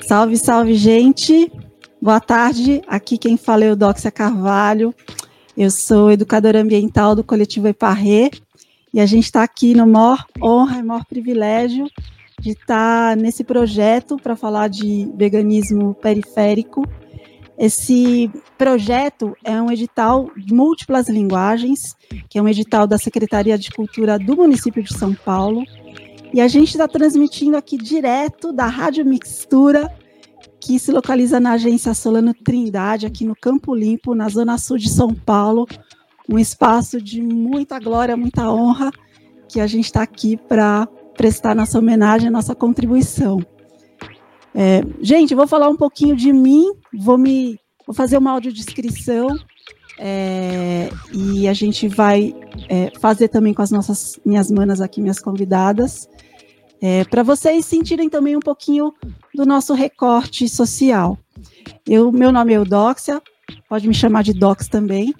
Salve, salve, gente. Boa tarde. Aqui quem fala é o Doxia Carvalho. Eu sou educadora ambiental do coletivo Eparré e a gente está aqui no maior honra e maior privilégio de estar tá nesse projeto para falar de veganismo periférico. Esse projeto é um edital de múltiplas linguagens, que é um edital da Secretaria de Cultura do município de São Paulo. E a gente está transmitindo aqui direto da Rádio Mixtura, que se localiza na agência Solano Trindade, aqui no Campo Limpo, na zona sul de São Paulo. Um espaço de muita glória, muita honra, que a gente está aqui para prestar nossa homenagem, nossa contribuição. É, gente, vou falar um pouquinho de mim, vou me vou fazer uma audiodescrição é, e a gente vai é, fazer também com as nossas minhas manas aqui, minhas convidadas, é, para vocês sentirem também um pouquinho do nosso recorte social. Eu, meu nome é Eudóxia, pode me chamar de Dox também.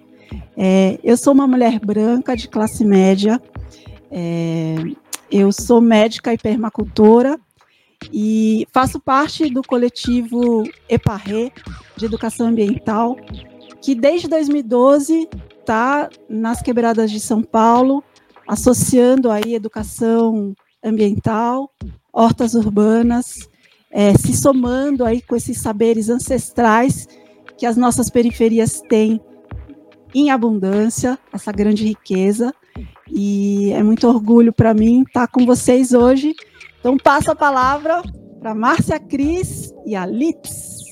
É, eu sou uma mulher branca de classe média. É, eu sou médica e permacultora e faço parte do coletivo EPARRE de Educação Ambiental, que desde 2012 está nas quebradas de São Paulo, associando aí educação ambiental, hortas urbanas, é, se somando aí com esses saberes ancestrais que as nossas periferias têm em abundância, essa grande riqueza, e é muito orgulho para mim estar com vocês hoje. Então, passo a palavra para Márcia Cris e a Litz.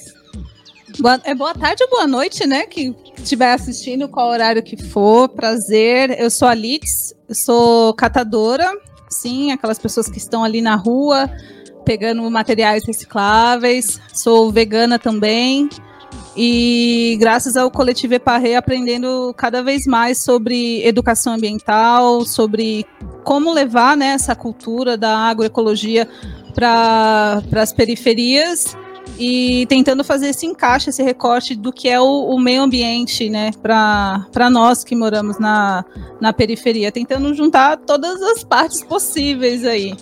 Boa, é boa tarde ou boa noite, né? Que estiver assistindo, qual horário que for. Prazer. Eu sou a eu sou catadora, sim, aquelas pessoas que estão ali na rua pegando materiais recicláveis. Sou vegana também. E graças ao coletivo Eparré aprendendo cada vez mais sobre educação ambiental, sobre como levar né, essa cultura da agroecologia para as periferias e tentando fazer esse encaixe, esse recorte do que é o, o meio ambiente, né, para nós que moramos na, na periferia, tentando juntar todas as partes possíveis aí.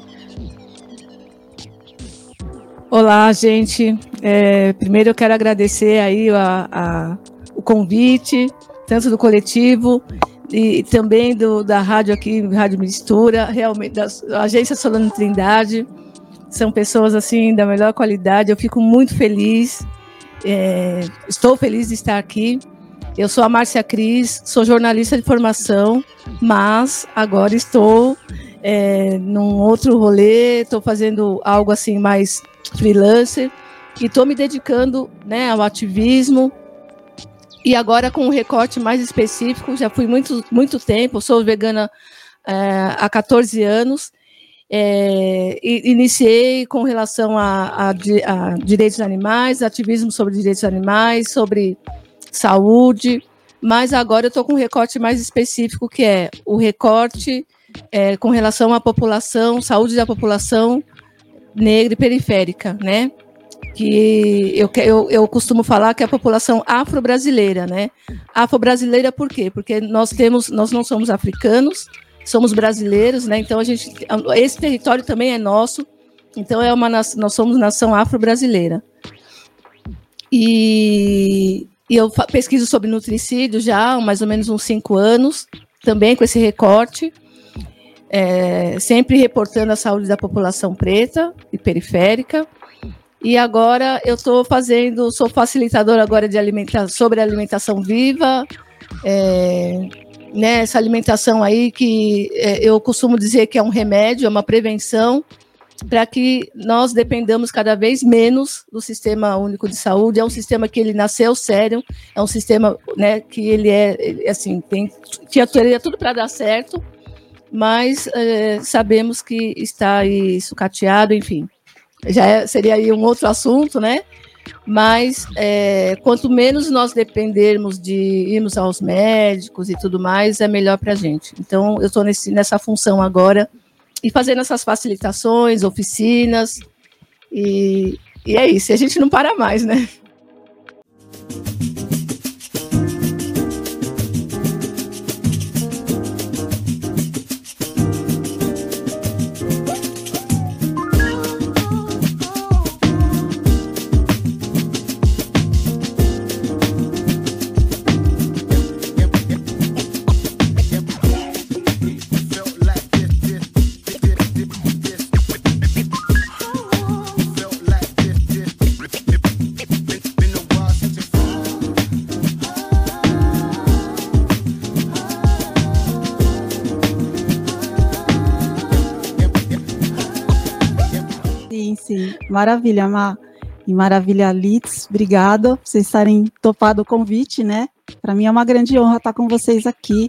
Olá, gente. É, primeiro eu quero agradecer aí a, a, o convite, tanto do coletivo e também do, da rádio aqui, Rádio Mistura, realmente da Agência Solano Trindade. São pessoas assim da melhor qualidade. Eu fico muito feliz. É, estou feliz de estar aqui. Eu sou a Márcia Cris, sou jornalista de formação, mas agora estou é, num outro rolê, estou fazendo algo assim mais freelancer e estou me dedicando né, ao ativismo. E agora com um recorte mais específico, já fui muito, muito tempo, sou vegana é, há 14 anos. É, iniciei com relação a, a, a, direitos animais, ativismo sobre direitos animais, sobre saúde, mas agora eu estou com um recorte mais específico, que é o recorte é, com relação à população, saúde da população negra e periférica, né? Que eu, eu, eu costumo falar que é a população afro-brasileira, né? Afro-brasileira por quê? Porque nós temos, nós não somos africanos, somos brasileiros, né? Então a gente, esse território também é nosso. Então é uma nós somos nação afro-brasileira. E, e, eu pesquiso sobre nutricídio já há mais ou menos uns cinco anos, também com esse recorte é, sempre reportando a saúde da população preta e periférica. E agora eu estou fazendo, sou facilitadora agora de alimentação sobre alimentação viva, é, né, essa alimentação aí que é, eu costumo dizer que é um remédio, é uma prevenção para que nós dependamos cada vez menos do sistema único de saúde. É um sistema que ele nasceu sério, é um sistema né, que ele é assim tem tinha tudo para dar certo, mas é, sabemos que está aí sucateado, enfim. Já é, seria aí um outro assunto, né? Mas é, quanto menos nós dependermos de irmos aos médicos e tudo mais, é melhor para a gente. Então, eu estou nessa função agora e fazendo essas facilitações, oficinas, e, e é isso. A gente não para mais, né? Maravilha, Mar. E maravilha, Litz, obrigada por vocês estarem topado o convite, né? Para mim é uma grande honra estar com vocês aqui.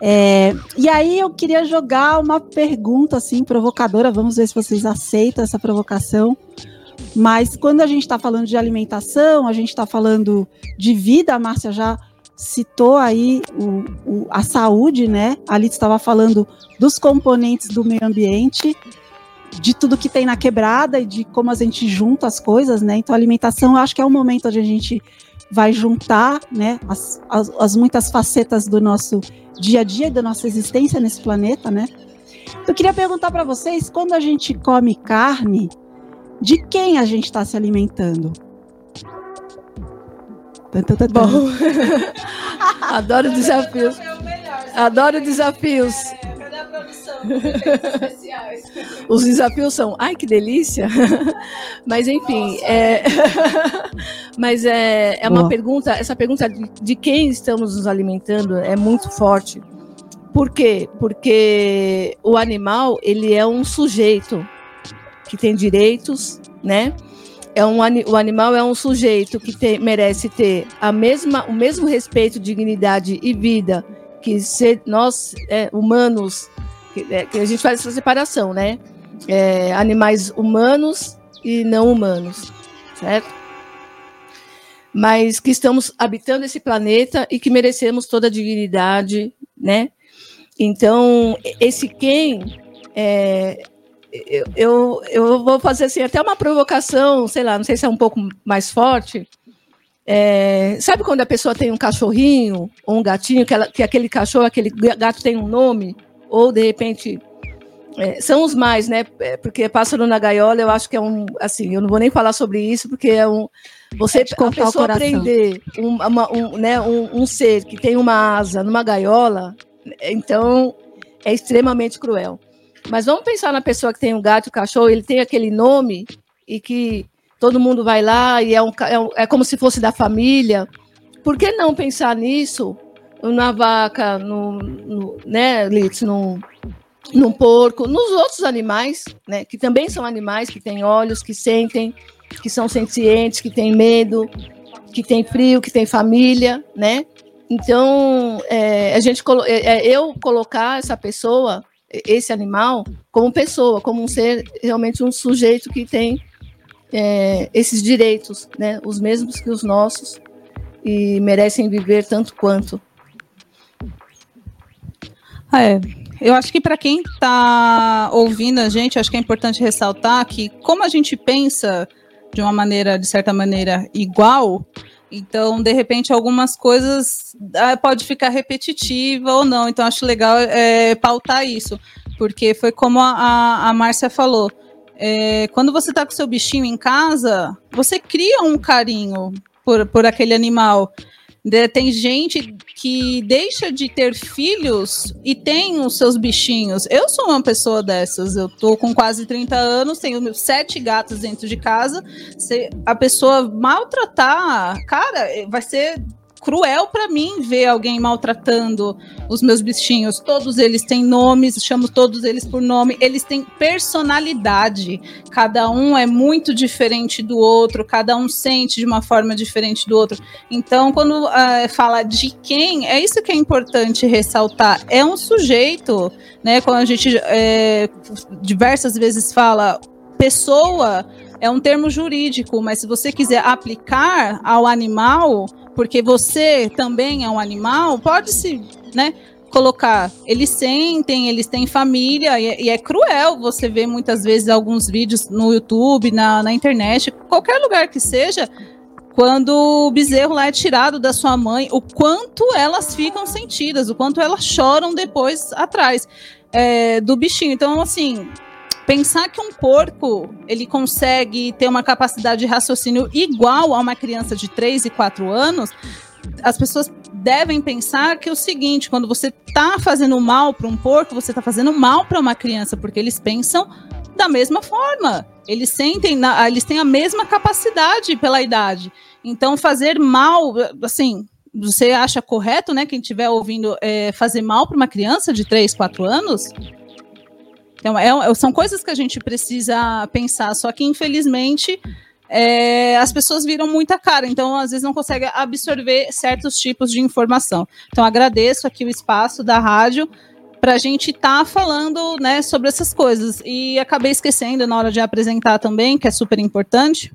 É, e aí eu queria jogar uma pergunta assim provocadora, vamos ver se vocês aceitam essa provocação. Mas quando a gente está falando de alimentação, a gente está falando de vida, a Márcia já citou aí o, o, a saúde, né? Ali estava falando dos componentes do meio ambiente, de tudo que tem na quebrada e de como a gente junta as coisas, né? Então, a alimentação, eu acho que é o momento onde a gente vai juntar, né, as, as, as muitas facetas do nosso dia a dia e da nossa existência nesse planeta, né? Eu queria perguntar para vocês, quando a gente come carne, de quem a gente está se alimentando? Bom, adoro desafios. Adoro desafios. Os desafios são, ai que delícia! Mas enfim, é... mas é, é uma Boa. pergunta, essa pergunta de, de quem estamos nos alimentando é muito forte. Por quê? Porque o animal, ele é um sujeito que tem direitos, né? É um, o animal é um sujeito que tem, merece ter a mesma, o mesmo respeito, dignidade e vida que ser, nós, é, humanos, que, é, que, a gente faz essa separação, né? É, animais humanos e não humanos, certo? Mas que estamos habitando esse planeta e que merecemos toda a dignidade, né? Então, esse quem é, eu, eu, eu, vou fazer assim, até uma provocação, sei lá, não sei se é um pouco mais forte. É, sabe quando a pessoa tem um cachorrinho ou um gatinho, que, ela, que aquele cachorro, aquele gato tem um nome? Ou de repente é, são os mais, né? É, porque pássaro na gaiola, eu acho que é um, assim, eu não vou nem falar sobre isso, porque é um, você a pessoa aprender um, uma, um, né, um, um, ser que tem uma asa numa gaiola, então é extremamente cruel. Mas vamos pensar na pessoa que tem um gato e um cachorro, ele tem aquele nome e que todo mundo vai lá e é, um, é, um, é como se fosse da família. Por que não pensar nisso na vaca, no, no né, Litz, no, no porco, nos outros animais, né, que também são animais que têm olhos, que sentem, que são sencientes, que têm medo, que têm frio, que têm família, né? Então, é, a gente, é, é, eu colocar essa pessoa, esse animal, como pessoa, como um ser, realmente um sujeito que tem é, esses direitos, né, os mesmos que os nossos, e merecem viver tanto quanto. É, eu acho que para quem está ouvindo a gente, acho que é importante ressaltar que como a gente pensa de uma maneira, de certa maneira, igual, então, de repente, algumas coisas ah, pode ficar repetitiva ou não. Então, acho legal é, pautar isso, porque foi como a, a Márcia falou. É, quando você está com seu bichinho em casa, você cria um carinho por, por aquele animal. Tem gente que deixa de ter filhos e tem os seus bichinhos. Eu sou uma pessoa dessas. Eu tô com quase 30 anos, tenho sete gatos dentro de casa. Se a pessoa maltratar, cara, vai ser cruel para mim ver alguém maltratando os meus bichinhos. Todos eles têm nomes, chamo todos eles por nome, eles têm personalidade. Cada um é muito diferente do outro, cada um sente de uma forma diferente do outro. Então, quando uh, fala de quem, é isso que é importante ressaltar. É um sujeito, né? Quando a gente é, diversas vezes fala pessoa é um termo jurídico, mas se você quiser aplicar ao animal, porque você também é um animal, pode se, né, colocar, eles sentem, eles têm família, e, é, e, é cruel você ver muitas vezes alguns vídeos no YouTube, na, na internet, qualquer lugar que seja, quando o bezerro lá é tirado da sua mãe, o quanto elas ficam sentidas, o quanto elas choram depois atrás é, do bichinho. Então, assim, pensar que um porco ele consegue ter uma capacidade de raciocínio igual a uma criança de 3 e 4 anos, as pessoas devem pensar que é o seguinte, quando você está fazendo mal para um porco, você está fazendo mal para uma criança, porque eles pensam da mesma forma. Eles sentem, eles têm a mesma capacidade pela idade. Então, fazer mal, assim, você acha correto, né? Quem estiver ouvindo é, fazer mal para uma criança de 3, 4 anos? Então, é, são coisas que a gente precisa pensar, só que infelizmente é, as pessoas viram muita cara, então às vezes não conseguem absorver certos tipos de informação. Então agradeço aqui o espaço da rádio para a gente estar tá falando né, sobre essas coisas. E acabei esquecendo na hora de apresentar também, que é super importante,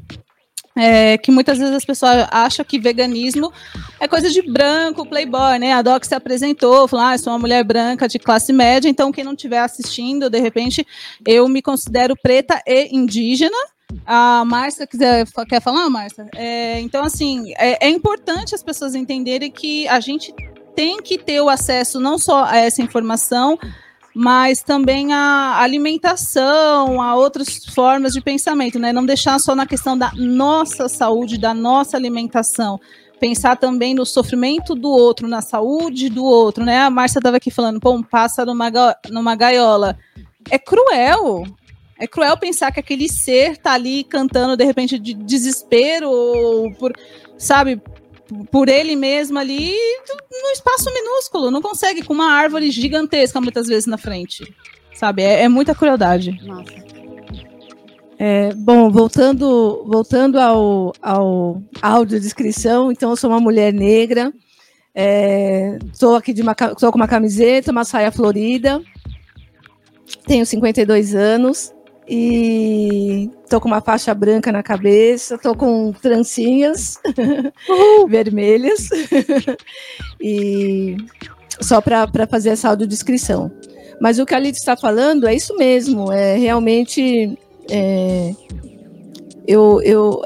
é, que muitas vezes as pessoas acham que veganismo é coisa de branco, playboy, né? A Doc se apresentou, falou, ah, sou uma mulher branca de classe média, então quem não estiver assistindo, de repente, eu me considero preta e indígena, a Márcia quiser, quer falar, Márcia? É, então, assim, é, é, importante as pessoas entenderem que a gente tem que ter o acesso não só a essa informação, mas também a alimentação, a outras formas de pensamento, né? Não deixar só na questão da nossa saúde, da nossa alimentação. Pensar também no sofrimento do outro, na saúde do outro, né? A Márcia estava aqui falando, pô, um pássaro numa, numa gaiola. É cruel, é cruel pensar que aquele ser tá ali cantando de repente de desespero ou por, sabe, por ele mesmo ali no espaço minúsculo, não consegue com uma árvore gigantesca muitas vezes na frente, sabe? É, é muita crueldade. Nossa. É, bom, voltando, voltando ao, ao audiodescrição, então eu sou uma mulher negra, estou é, aqui de uma, tô com uma camiseta, uma saia florida, tenho 52 anos, e tô com uma faixa branca na cabeça, tô com trancinhas vermelhas e só para fazer essa audiodescrição. Mas o que a Lid está falando é isso mesmo, é realmente é, eu, eu,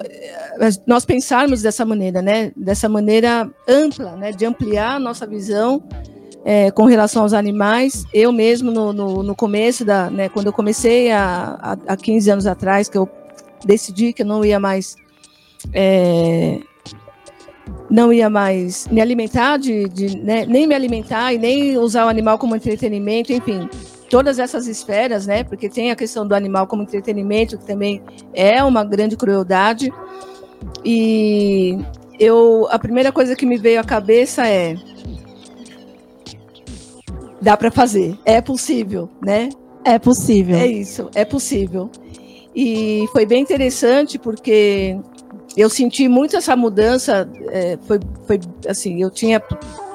nós pensarmos dessa maneira, né? Dessa maneira ampla, né? De ampliar a nossa visão é, com relação aos animais. Eu mesmo, no, no, no começo, da, né, quando eu comecei há, há 15 anos atrás, que eu decidi que eu não ia mais. É, não ia mais me alimentar de, de né, nem me alimentar e nem usar o animal como entretenimento, enfim, todas essas esferas, né? Porque tem a questão do animal como entretenimento, que também é uma grande crueldade. E eu a primeira coisa que me veio à cabeça é dá para fazer, é possível, né? É possível. É isso, é possível. E foi bem interessante porque eu senti muito essa mudança. É, foi, foi assim, eu tinha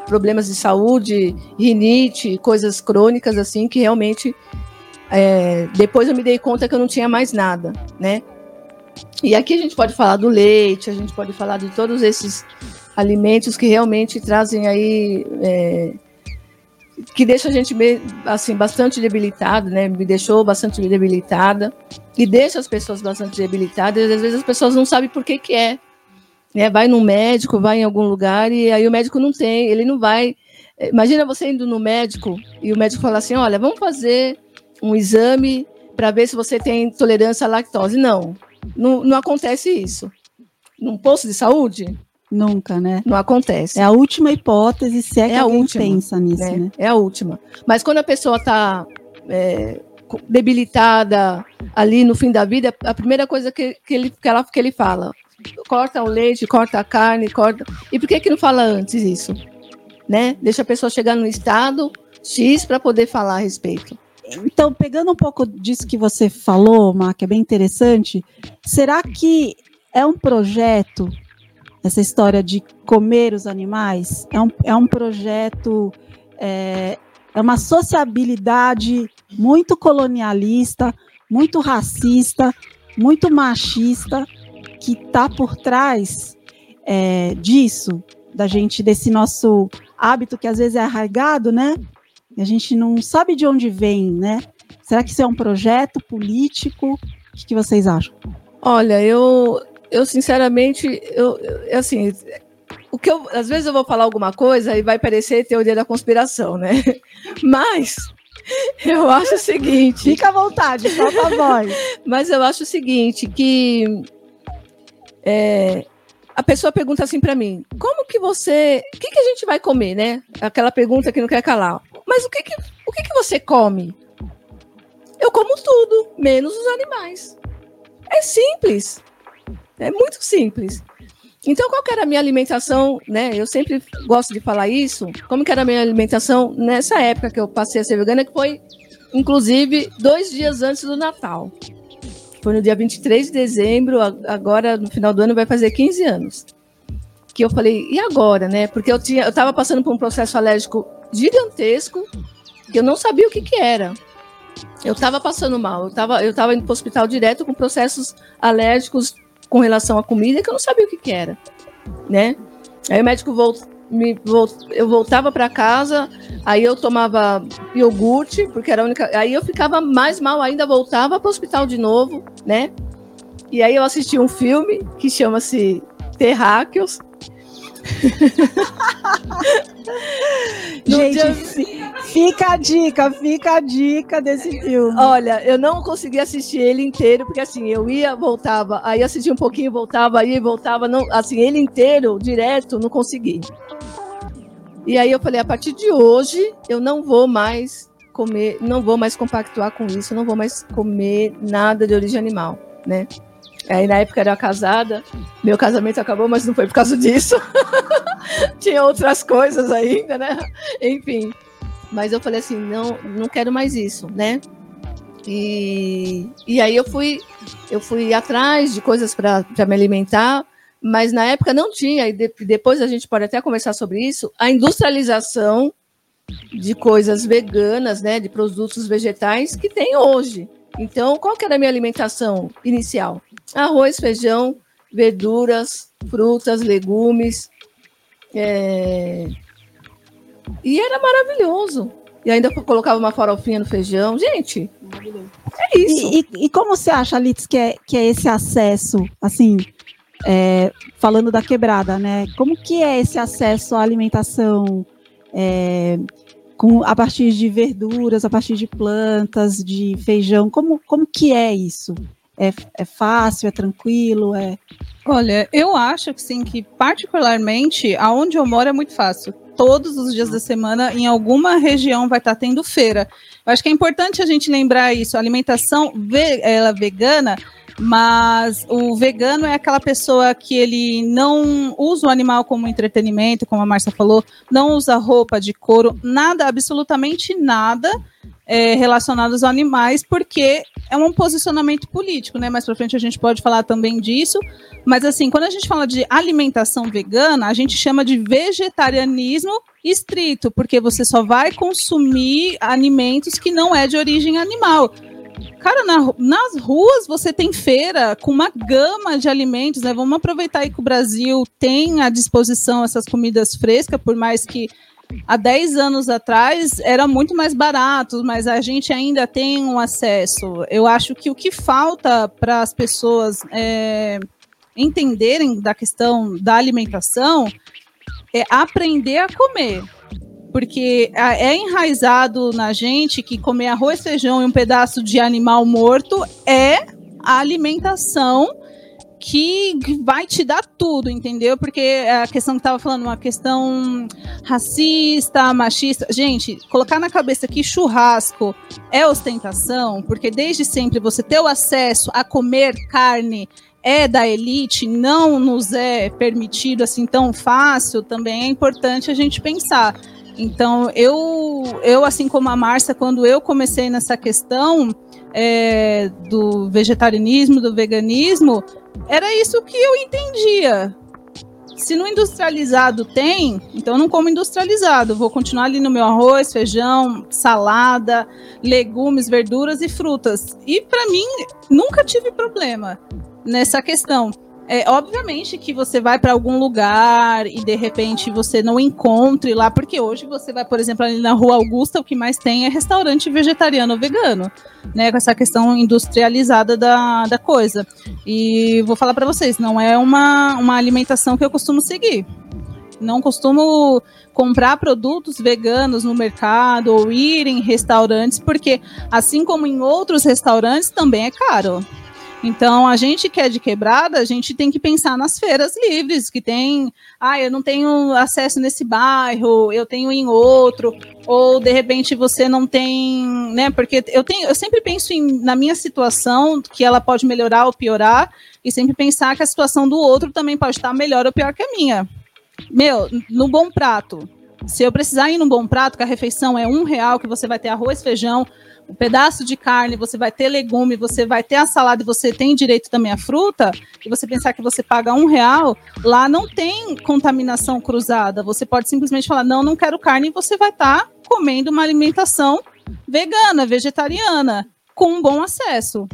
problemas de saúde, rinite, coisas crônicas assim que realmente é, depois eu me dei conta que eu não tinha mais nada, né? E aqui a gente pode falar do leite, a gente pode falar de todos esses alimentos que realmente trazem aí é, que deixa a gente assim bastante debilitada, né? Me deixou bastante debilitada e deixa as pessoas bastante debilitadas. Às vezes as pessoas não sabem por que que é. Né? Vai no médico, vai em algum lugar e aí o médico não tem, ele não vai. Imagina você indo no médico e o médico fala assim: olha, vamos fazer um exame para ver se você tem tolerância à lactose. Não, não, não acontece isso. Num posto de saúde, Nunca, né? Não acontece. É a última hipótese, se é, é que alguém última, pensa nisso, né? né? É a última. Mas quando a pessoa está é, debilitada ali no fim da vida, a primeira coisa que, que, ele, que, ela, que ele fala, corta o leite, corta a carne, corta... E por que que não fala antes isso? Né? Deixa a pessoa chegar no estado X para poder falar a respeito. Então, pegando um pouco disso que você falou, Mar, que é bem interessante, será que é um projeto essa história de comer os animais, é um, é um projeto, é, é uma sociabilidade muito colonialista, muito racista, muito machista, que está por trás é, disso, da gente, desse nosso hábito que às vezes é arraigado, né? A gente não sabe de onde vem, né? Será que isso é um projeto político? O que, que vocês acham? Olha, eu, eu sinceramente, eu, eu, assim, o que eu, às vezes eu vou falar alguma coisa e vai parecer teoria da conspiração, né? Mas eu acho o seguinte. Fica à vontade, solta a voz. Mas eu acho o seguinte, que é, a pessoa pergunta assim para mim: como que você. O que, que a gente vai comer, né? Aquela pergunta que não quer calar. Mas o que, que, o que, que você come? Eu como tudo, menos os animais. É simples. É muito simples. Então, qual que era a minha alimentação, né? Eu sempre gosto de falar isso. Como que era a minha alimentação nessa época que eu passei a ser vegana, que foi inclusive dois dias antes do Natal. Foi no dia 23 de dezembro, agora no final do ano vai fazer 15 anos. Que eu falei, e agora, né? Porque eu tinha, eu estava passando por um processo alérgico gigantesco, que eu não sabia o que, que era. Eu estava passando mal, eu estava eu tava indo para o hospital direto com processos alérgicos com relação à comida que eu não sabia o que, que era, né? Aí o médico voltou, me, eu voltava para casa, aí eu tomava iogurte, porque era a única. Aí eu ficava mais mal ainda, voltava para o hospital de novo, né? E aí eu assisti um filme que chama-se Terráqueos, Gente, dia... fica a dica, fica a dica desse filme. Olha, eu não consegui assistir ele inteiro, porque assim, eu ia, voltava, aí assistia um pouquinho, voltava, aí voltava, não, assim, ele inteiro, direto, não consegui. E aí eu falei, a partir de hoje, eu não vou mais comer, não vou mais compactuar com isso, não vou mais comer nada de origem animal, né? Aí na época era casada, meu casamento acabou, mas não foi por causa disso. Tinha outras coisas ainda, né? Enfim. Mas eu falei assim, não, não quero mais isso, né? E, e aí eu fui, eu fui atrás de coisas para me alimentar, mas na época não tinha, e de, depois a gente pode até conversar sobre isso, a industrialização de coisas veganas, né, de produtos vegetais que tem hoje. Então, qual que era a minha alimentação inicial? Arroz, feijão, verduras, frutas, legumes. É... E era maravilhoso. E ainda colocava uma farofinha no feijão. Gente, é isso. E, e, e como você acha, Litz, que é, que é esse acesso, assim, é, falando da quebrada, né? Como que é esse acesso à alimentação é, com, a partir de verduras, a partir de plantas, de feijão? Como, como que é isso? É, é fácil, é tranquilo, é... Olha, eu acho que sim, que particularmente aonde eu moro é muito fácil. Todos os dias da semana, em alguma região, vai estar tendo feira. Eu acho que é importante a gente lembrar isso. A alimentação ve ela vegana, mas o vegano é aquela pessoa que ele não usa o animal como entretenimento, como a Márcia falou, não usa roupa de couro, nada, absolutamente nada é, relacionados aos animais, porque é um posicionamento político, né? Mais para frente a gente pode falar também disso. Mas assim, quando a gente fala de alimentação vegana, a gente chama de vegetarianismo estrito, porque você só vai consumir alimentos que não é de origem animal. Cara, na, nas ruas você tem feira com uma gama de alimentos, né? Vamos aproveitar aí que o Brasil tem à disposição essas comidas frescas, por mais que há 10 anos atrás era muito mais barato, mas a gente ainda tem um acesso. Eu acho que o que falta para as pessoas é, entenderem da questão da alimentação é aprender a comer. Porque é enraizado na gente que comer arroz, feijão e um pedaço de animal morto é a alimentação que vai te dar tudo, entendeu? Porque a questão que estava falando, uma questão racista, machista. Gente, colocar na cabeça que churrasco é ostentação, porque desde sempre você ter o acesso a comer carne é da elite, não nos é permitido assim tão fácil, também é importante a gente pensar. Então, eu, eu assim como a Márcia, quando eu comecei nessa questão é, do vegetarianismo, do veganismo, era isso que eu entendia. Se no industrializado tem, então eu não como industrializado. Vou continuar ali no meu arroz, feijão, salada, legumes, verduras e frutas. E para mim, nunca tive problema nessa questão. É, obviamente que você vai para algum lugar e de repente você não encontre lá, porque hoje você vai, por exemplo, ali na Rua Augusta, o que mais tem é restaurante vegetariano vegano, né? Com essa questão industrializada da, da coisa. E vou falar para vocês, não é uma, uma alimentação que eu costumo seguir. Não costumo comprar produtos veganos no mercado ou ir em restaurantes, porque assim como em outros restaurantes também é caro. Então, a gente que é de quebrada, a gente tem que pensar nas feiras livres, que tem, ah, eu não tenho acesso nesse bairro, eu tenho em outro, ou de repente você não tem, né? Porque eu tenho, eu sempre penso em, na minha situação, que ela pode melhorar ou piorar, e sempre pensar que a situação do outro também pode estar melhor ou pior que a minha. Meu, no bom prato, Se eu precisar ir num bom prato, que a refeição é um real, que você vai ter arroz, feijão, um pedaço de carne, você vai ter legume, você vai ter a salada e você tem direito também à fruta, e você pensar que você paga um real, lá não tem contaminação cruzada. Você pode simplesmente falar, não, não quero carne, e você vai estar tá comendo uma alimentação vegana, vegetariana, com um bom acesso.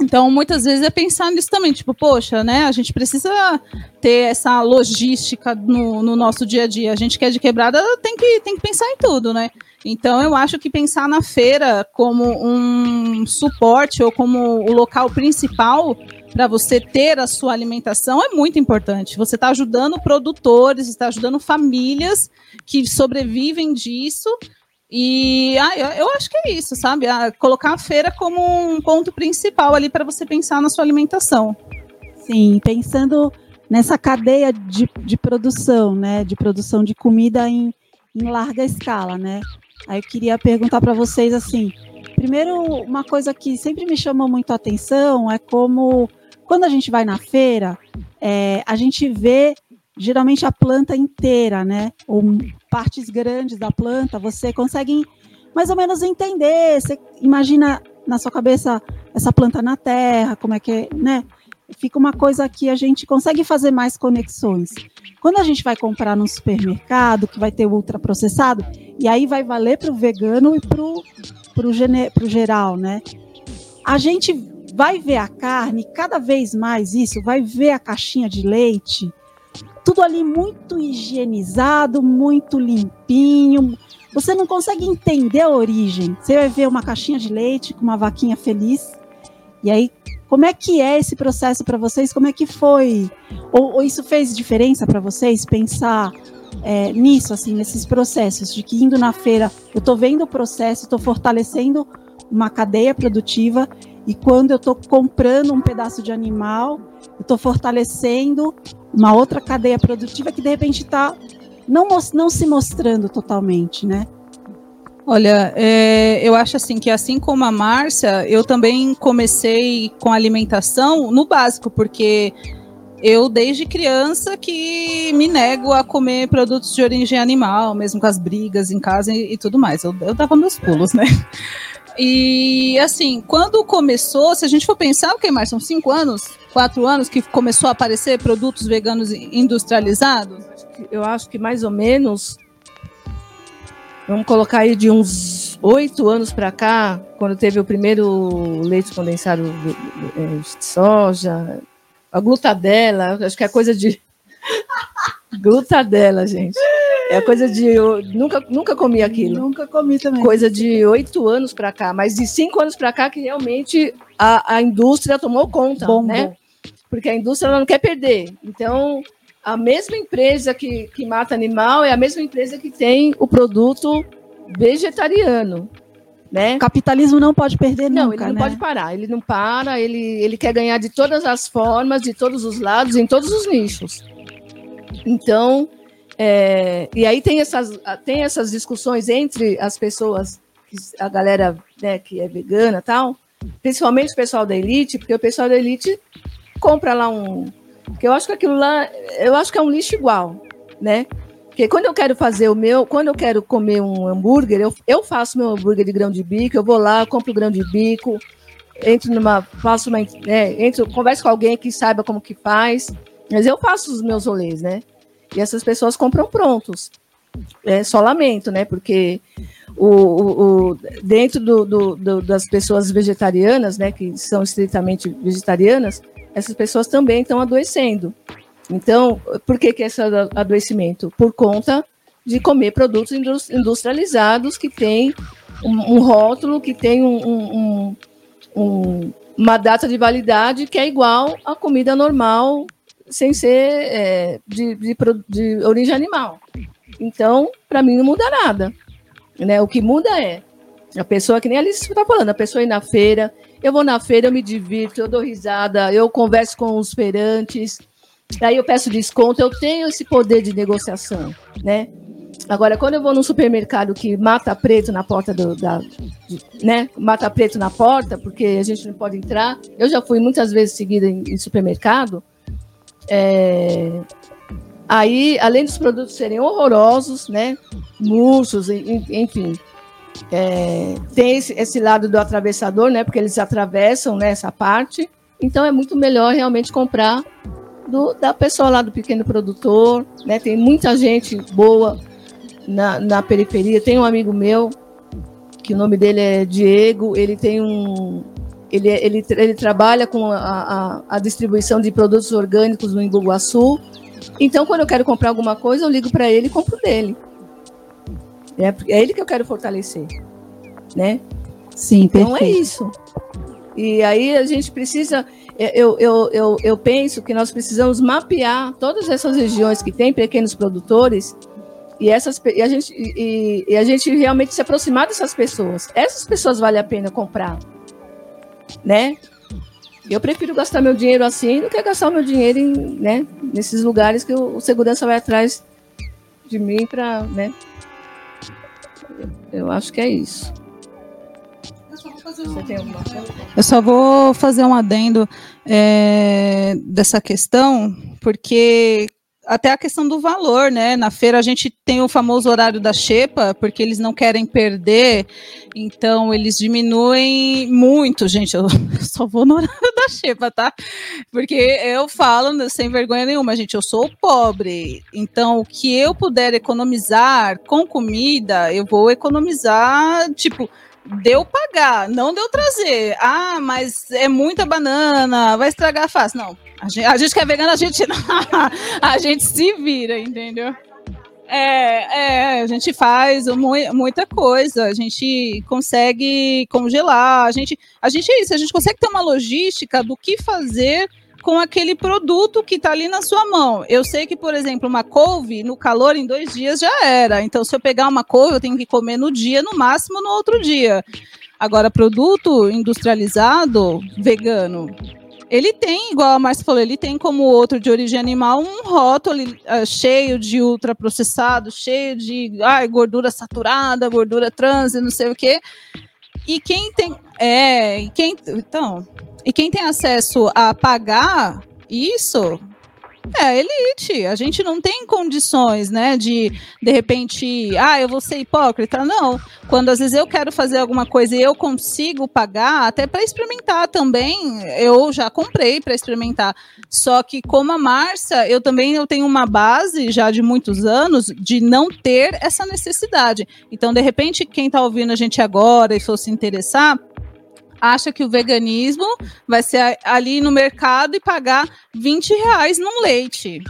Então, muitas vezes é pensar nisso também, tipo, poxa, né? A gente precisa ter essa logística no, no, nosso dia a dia. A gente que é de quebrada tem que, tem que pensar em tudo, né? Então, eu acho que pensar na feira como um suporte ou como o local principal para você ter a sua alimentação é muito importante. Você está ajudando produtores, está ajudando famílias que sobrevivem disso e ah, eu, eu, acho que é isso, sabe? Ah, colocar a feira como um ponto principal ali para você pensar na sua alimentação. Sim, pensando nessa cadeia de, de produção, né? De produção de comida em, em larga escala, né? Aí eu queria perguntar para vocês assim. Primeiro, uma coisa que sempre me chamou muito a atenção é como quando a gente vai na feira, é, a gente vê geralmente a planta inteira, né? Ou partes grandes da planta, você consegue mais ou menos entender. Você imagina na sua cabeça essa planta na terra, como é que é, né? Fica uma coisa que a gente consegue fazer mais conexões. Quando a gente vai comprar no supermercado, que vai ter ultraprocessado, e aí vai valer para o vegano e para o geral, né? A gente vai ver a carne, cada vez mais isso, vai ver a caixinha de leite, tudo ali muito higienizado, muito limpinho. Você não consegue entender a origem. Você vai ver uma caixinha de leite com uma vaquinha feliz. E aí, como é que é esse processo para vocês? Como é que foi? Ou, ou isso fez diferença para vocês pensar é, nisso, assim, nesses processos de que indo na feira, eu estou vendo o processo, estou fortalecendo uma cadeia produtiva e quando eu estou comprando um pedaço de animal, eu estou fortalecendo uma outra cadeia produtiva que de repente está não, não se mostrando totalmente, né? Olha, é, eu acho assim que assim como a Márcia, eu também comecei com alimentação no básico, porque eu desde criança que me nego a comer produtos de origem animal, mesmo com as brigas em casa e, e tudo mais. Eu, eu dava meus pulos, né? E assim, quando começou, se a gente for pensar, o que mais? São cinco anos, quatro anos que começou a aparecer produtos veganos industrializados? Eu acho que mais ou menos, vamos colocar aí de uns oito anos para cá, quando teve o primeiro leite condensado de soja, a glutadela, acho que é coisa de glutadela, gente. É coisa de. Eu nunca, nunca comi aquilo. Nunca comi também. Coisa de oito anos para cá, mas de cinco anos para cá que realmente a, a indústria tomou conta, bom, né? Porque a indústria não quer perder. Então, a mesma empresa que, que mata animal é a mesma empresa que tem o produto vegetariano. Né? O capitalismo não pode perder não, nunca, ele não né? pode parar, ele não para, ele, ele quer ganhar de todas as formas, de todos os lados, em todos os nichos. Então, é, e aí tem essas, tem essas discussões entre as pessoas, a galera né, que é vegana tal, principalmente o pessoal da elite, porque o pessoal da elite compra lá um. Porque eu acho que aquilo lá, eu acho que é um lixo igual, né? Porque quando eu quero fazer o meu, quando eu quero comer um hambúrguer, eu, eu faço meu hambúrguer de grão de bico, eu vou lá, compro o grão de bico, entro numa, faço uma, né, entro, converso com alguém que saiba como que faz, mas eu faço os meus rolês, né? E essas pessoas compram prontos. É só lamento, né? Porque o, o, o dentro do, do, do, das pessoas vegetarianas, né, que são estritamente vegetarianas, essas pessoas também estão adoecendo. Então, por que, que esse adoecimento? Por conta de comer produtos industrializados que têm um, um rótulo, que tem um, um, uma data de validade que é igual à comida normal sem ser é, de, de, de, origem animal. Então, para mim, não muda nada. Né? O que muda é a pessoa, que nem a Alice está falando, a pessoa ir na feira, eu vou na feira, eu me divirto, eu dou risada, eu converso com os feirantes, aí eu peço desconto, eu tenho esse poder de negociação, né? Agora, quando eu vou num supermercado que mata preto na porta do, da, né? Mata preto na porta, porque a gente não pode entrar. Eu já fui muitas vezes seguida em, em supermercado, é, Aí, além dos produtos serem horrorosos, né? Murchos, enfim. É, tem esse, esse, lado do atravessador, né? Porque eles atravessam né, essa parte. Então é muito melhor realmente comprar do, da pessoa lá do pequeno produtor, né? Tem muita gente boa na, na periferia. Tem um amigo meu que o nome dele é Diego. Ele tem um, ele, ele, ele trabalha com a, a, a distribuição de produtos orgânicos no Imbuguaçu. Então, quando eu quero comprar alguma coisa, eu ligo para ele e compro dele. É, é ele que eu quero fortalecer. Né? Sim, Então é isso. E aí a gente precisa. É, eu, eu, eu, eu penso que nós precisamos mapear todas essas regiões que têm pequenos produtores e, essas, e, a gente, e, e a gente realmente se aproximar dessas pessoas. Essas pessoas vale a pena comprar né? Eu prefiro gastar meu dinheiro assim do que gastar meu dinheiro em, né, nesses lugares que o, o segurança vai atrás de mim para, né? Eu acho que é isso. Eu só vou fazer um adendo é, dessa questão, porque até a questão do valor, né? Na feira a gente tem o famoso horário da xepa, porque eles não querem perder, então eles diminuem muito, gente. Eu só vou no horário da xepa, tá? Porque eu falo sem vergonha nenhuma, gente, eu sou pobre, então o que eu puder economizar com comida, eu vou economizar, tipo, deu pagar, não deu trazer. Ah, mas é muita banana, vai estragar fácil. Não, a gente, a gente que é vegana, a gente, a gente se vira, entendeu? É, é, a gente faz muita coisa, a gente consegue congelar, a gente, a gente é isso, a gente consegue ter uma logística do que fazer com aquele produto que está ali na sua mão. Eu sei que, por exemplo, uma couve, no calor, em dois dias já era. Então, se eu pegar uma couve, eu tenho que comer no dia, no máximo no outro dia. Agora, produto industrializado, vegano, ele tem, igual a Márcia falou, ele tem como outro de origem animal um rótulo uh, cheio de ultraprocessado, cheio de ai, gordura saturada, gordura trans e não sei o quê. E quem tem. É, quem. Então. E quem tem acesso a pagar isso é a elite. A gente não tem condições, né, de de repente, ah, eu vou ser hipócrita. Não. Quando às vezes eu quero fazer alguma coisa e eu consigo pagar, até para experimentar também, eu já comprei para experimentar. Só que como a Márcia, eu também eu tenho uma base já de muitos anos de não ter essa necessidade. Então, de repente, quem está ouvindo a gente agora e for se interessar, acha que o veganismo vai ser ali no mercado e pagar 20 reais num leite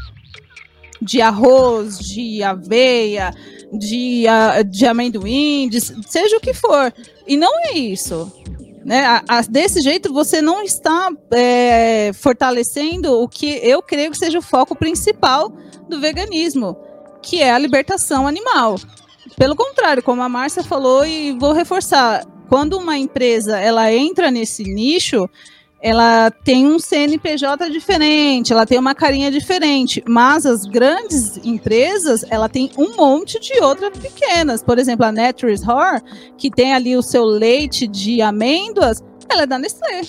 de arroz, de aveia, de, de amendoim, de, seja o que for. E não é isso. Né? A, a, desse jeito, você não está é, fortalecendo o que eu creio que seja o foco principal do veganismo, que é a libertação animal. Pelo contrário, como a Márcia falou, e vou reforçar, quando uma empresa ela entra nesse nicho, ela tem um CNPJ diferente, ela tem uma carinha diferente, mas as grandes empresas, ela tem um monte de outras pequenas. Por exemplo, a Naturist Horror, que tem ali o seu leite de amêndoas, ela é da Nestlé.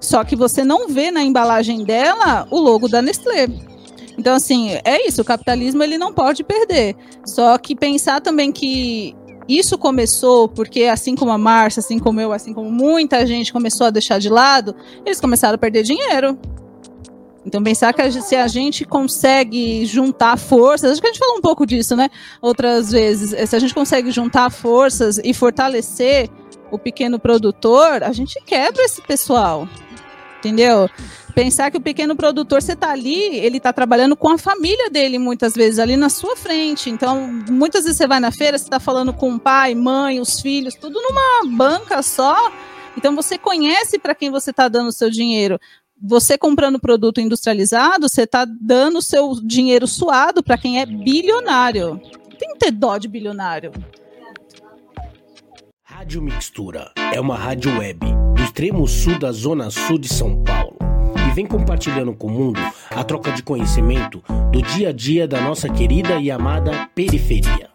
Só que você não vê na embalagem dela o logo da Nestlé. Então, assim, é isso, o capitalismo ele não pode perder. Só que pensar também que isso começou porque, assim como a Márcia, assim como eu, assim como muita gente começou a deixar de lado, eles começaram a perder dinheiro. Então, pensar que a, se a gente consegue juntar forças, acho que a gente falou um pouco disso, né? Outras vezes, se a gente consegue juntar forças e fortalecer o pequeno produtor, a gente quebra esse pessoal. Entendeu? Pensar que o pequeno produtor, você está ali, ele está trabalhando com a família dele, muitas vezes, ali na sua frente. Então, muitas vezes você vai na feira, você está falando com o pai, mãe, os filhos, tudo numa banca só. Então, você conhece para quem você está dando o seu dinheiro você comprando produto industrializado, você está dando seu dinheiro suado para quem é bilionário. Tem que ter dó de bilionário. Rádio Mixtura é uma rádio web do extremo sul da zona sul de São Paulo vem compartilhando com o mundo a troca de conhecimento do dia a dia da nossa querida e amada periferia.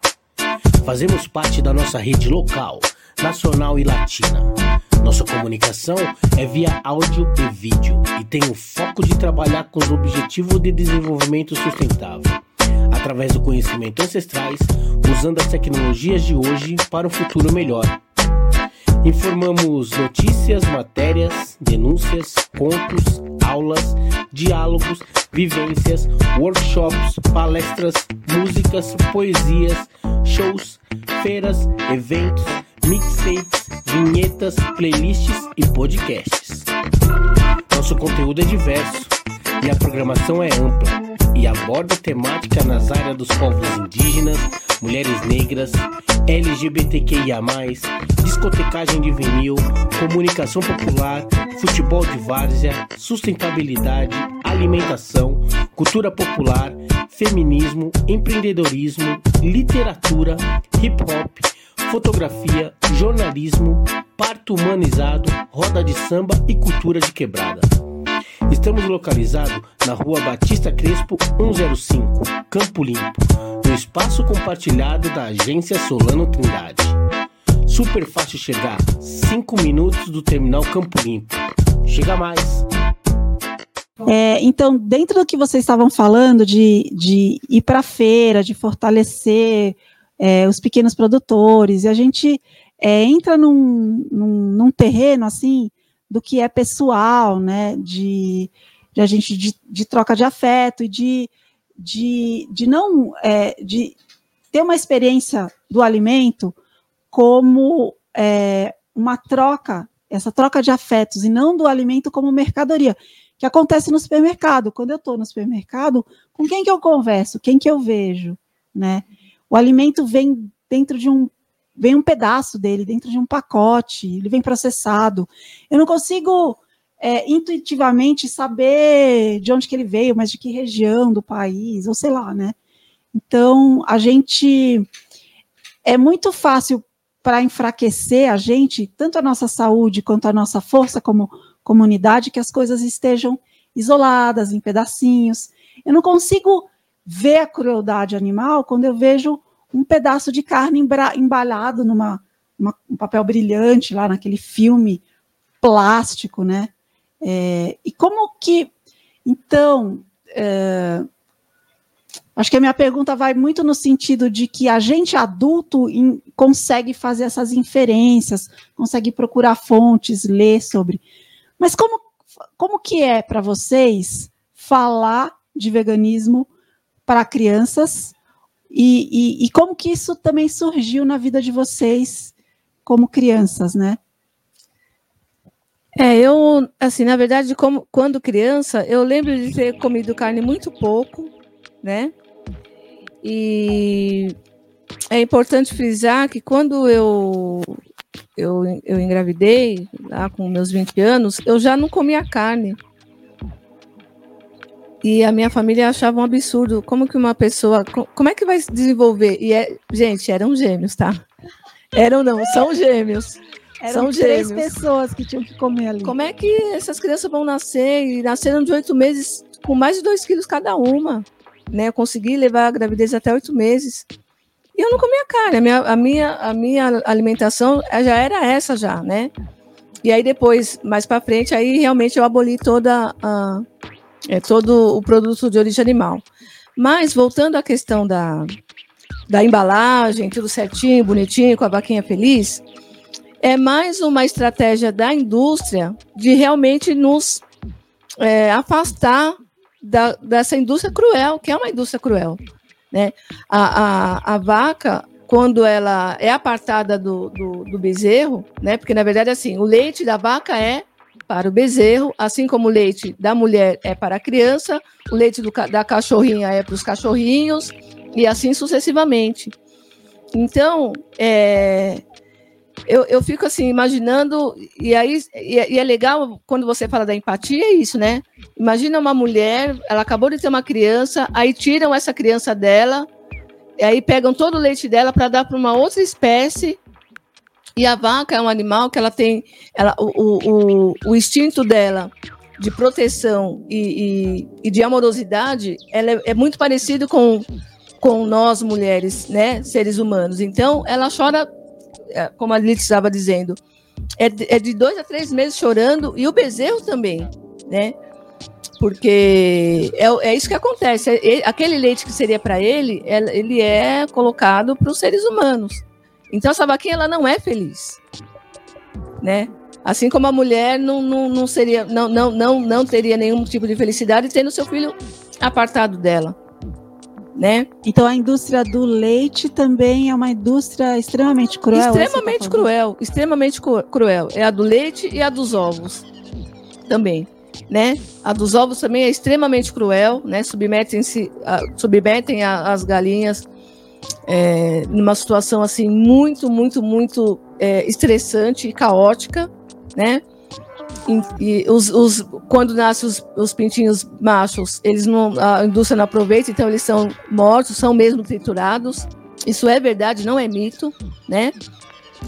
Fazemos parte da nossa rede local, nacional e latina. Nossa comunicação é via áudio e vídeo e tem o foco de trabalhar com os objetivos de desenvolvimento sustentável, através do conhecimento ancestrais, usando as tecnologias de hoje para um futuro melhor. Informamos notícias, matérias, denúncias, contos, aulas, diálogos, vivências, workshops, palestras, músicas, poesias, shows, feiras, eventos, mixtapes, vinhetas, playlists e podcasts. Nosso conteúdo é diverso e a programação é ampla e aborda temática nas áreas dos povos indígenas, mulheres negras, LGBTQIA, discotecagem de vinil, comunicação popular, futebol de várzea, sustentabilidade, alimentação, cultura popular, feminismo, empreendedorismo, literatura, hip hop, fotografia, jornalismo, parto humanizado, roda de samba e cultura de quebrada. Estamos localizados na rua Batista Crespo 105, Campo Limpo, no espaço compartilhado da agência Solano Trindade. Super fácil chegar, 5 minutos do terminal Campo Limpo. Chega mais! É, então, dentro do que vocês estavam falando de, de ir para a feira, de fortalecer é, os pequenos produtores, e a gente é, entra num, num, num, terreno assim do que é pessoal, né? De, de a gente de, de, troca de afeto e de, de, de não é, de ter uma experiência do alimento como é, uma troca, essa troca de afetos, e não do alimento como mercadoria que acontece no supermercado. Quando eu estou no supermercado, com quem que eu converso? Quem que eu vejo? Né? O alimento vem dentro de um vem um pedaço dele dentro de um pacote, ele vem processado. Eu não consigo é, intuitivamente saber de onde que ele veio, mas de que região do país, ou sei lá, né? Então, a gente é muito fácil para enfraquecer a gente, tanto a nossa saúde quanto a nossa força como comunidade que as coisas estejam isoladas, em pedacinhos. Eu não consigo ver a crueldade animal quando eu vejo um pedaço de carne embalado numa uma, um papel brilhante lá naquele filme plástico, né? É, e como que, então, é, acho que a minha pergunta vai muito no sentido de que a gente adulto in, consegue fazer essas inferências, consegue procurar fontes, ler sobre, mas como, como que é para vocês falar de veganismo para crianças e, e, e, como que isso também surgiu na vida de vocês como crianças, né? É, eu, assim, na verdade, como, quando criança, eu lembro de ter comido carne muito pouco, né? E é importante frisar que quando eu eu, eu engravidei, lá com meus 20 anos, eu já não comia carne. E a minha família achava um absurdo. Como que uma pessoa. Como é que vai se desenvolver? E é, gente, eram gêmeos, tá? Eram não, são gêmeos. Eram são três gêmeos. pessoas que tinham que comer ali. Como é que essas crianças vão nascer? E nasceram de oito meses com mais de dois quilos cada uma. Né? Eu consegui levar a gravidez até oito meses. E eu não comia carne, a minha, a minha, a minha alimentação já era essa já, né? E aí depois, mais para frente, aí realmente eu aboli toda a, é, todo o produto de origem animal. Mas voltando à questão da, da embalagem, tudo certinho, bonitinho, com a vaquinha feliz, é mais uma estratégia da indústria de realmente nos é, afastar da, dessa indústria cruel, que é uma indústria cruel. Né? A, a, a vaca, quando ela é apartada do, do, do bezerro, né? porque na verdade assim, o leite da vaca é para o bezerro, assim como o leite da mulher é para a criança, o leite do, da cachorrinha é para os cachorrinhos, e assim sucessivamente. Então, é, eu, eu fico assim, imaginando, e aí e, e, é legal quando você fala da empatia, é isso, né? Imagina uma mulher, ela acabou de ter uma criança, aí tiram essa criança dela, e aí pegam todo o leite dela para dar para uma outra espécie, e a vaca é um animal que ela tem, ela, o, o, o instinto dela de proteção e, e, e de amorosidade, ela é, é muito parecido com com nós mulheres, né, seres humanos. Então, ela chora, é, como a Lili estava dizendo, é de, é de dois a três meses chorando e o bezerro também, né? Porque é, é isso que acontece. É, aquele leite que seria para ele, ele é colocado para os seres humanos. Então essa vaquinha ela não é feliz, né? Assim como a mulher não, não, não seria, não, não, não, não teria nenhum tipo de felicidade tendo seu filho apartado dela né? Então a indústria do leite também é uma indústria extremamente cruel. É extremamente tá cruel, extremamente cruel. É a do leite e a dos ovos também, né? A dos ovos também é extremamente cruel, né? Submetem-se, submetem as galinhas é, numa situação assim muito, muito, muito é, estressante e caótica, né? E, os, os, quando nascem os, os, pintinhos machos, eles não, a indústria não aproveita, então eles são mortos, são mesmo triturados. Isso é verdade, não é mito, né?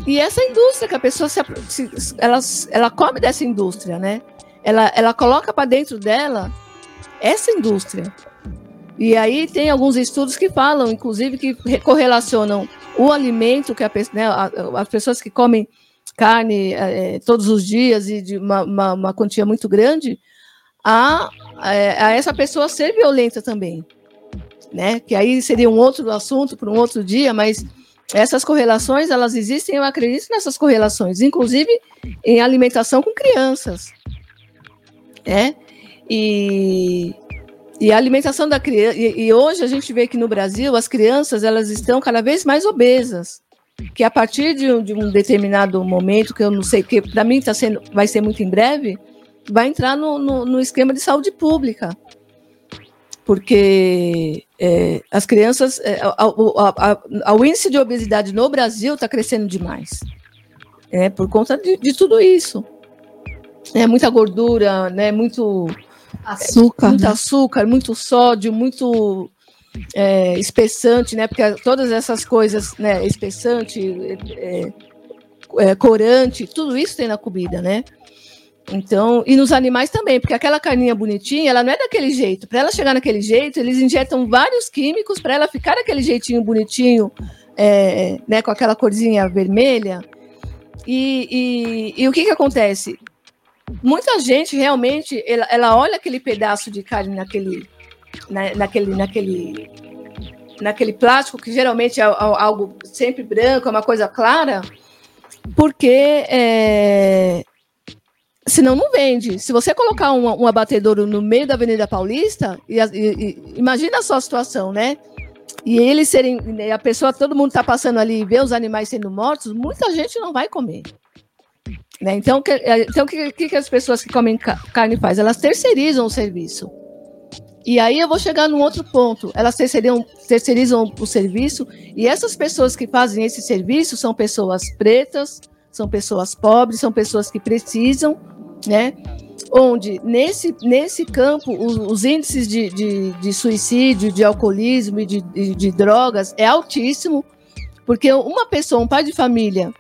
E essa indústria que a pessoa se, se ela, ela come dessa indústria, né? Ela, ela coloca para dentro dela essa indústria. E aí tem alguns estudos que falam, inclusive, que correlacionam o alimento que a, né, as pessoas que comem carne é, todos os dias e de uma, uma, uma quantia muito grande, a, é, a, essa pessoa ser violenta também. Né? Que aí seria um outro assunto para um outro dia, mas essas correlações, elas existem, eu acredito nessas correlações, inclusive em alimentação com crianças. Né? E, e a alimentação da criança, e, hoje a gente vê que no Brasil as crianças elas estão cada vez mais obesas que a partir de um, de um determinado momento, que eu não sei, que para mim tá sendo, vai ser muito em breve, vai entrar no, no, no esquema de saúde pública. Porque é, as crianças, é, o índice de obesidade no Brasil está crescendo demais. É, por conta de, de tudo isso. É muita gordura, né, muito açúcar, é, muito né? açúcar, muito sódio, muito é, espessante, né? Porque todas essas coisas, né? Espessante, é, é, corante, tudo isso tem na comida, né? Então, e nos animais também, porque aquela carninha bonitinha, ela não é daquele jeito. Para ela chegar naquele jeito, eles injetam vários químicos para ela ficar daquele jeitinho bonitinho, é, né, com aquela corzinha vermelha. E, e, e, o que que acontece? Muita gente realmente, ela, ela olha aquele pedaço de carne naquele, na, naquele, naquele, naquele plástico, que geralmente é algo sempre branco, é uma coisa clara, porque é, senão não vende. Se você colocar um, um abatedouro no meio da Avenida Paulista, e, e, imagina a situação, né? E eles serem, a pessoa, todo mundo está passando ali e vê os animais sendo mortos, muita gente não vai comer. Né? Então, que, então o que, que, as pessoas que comem carne fazem? Elas terceirizam o serviço. E aí eu vou chegar num outro ponto. Elas terceirizam, terceirizam o serviço, e essas pessoas que fazem esse serviço são pessoas pretas, são pessoas pobres, são pessoas que precisam, né? Onde nesse, nesse campo os, os índices de, de, de, suicídio, de alcoolismo e de, de, de drogas é altíssimo, porque uma pessoa, um pai de família,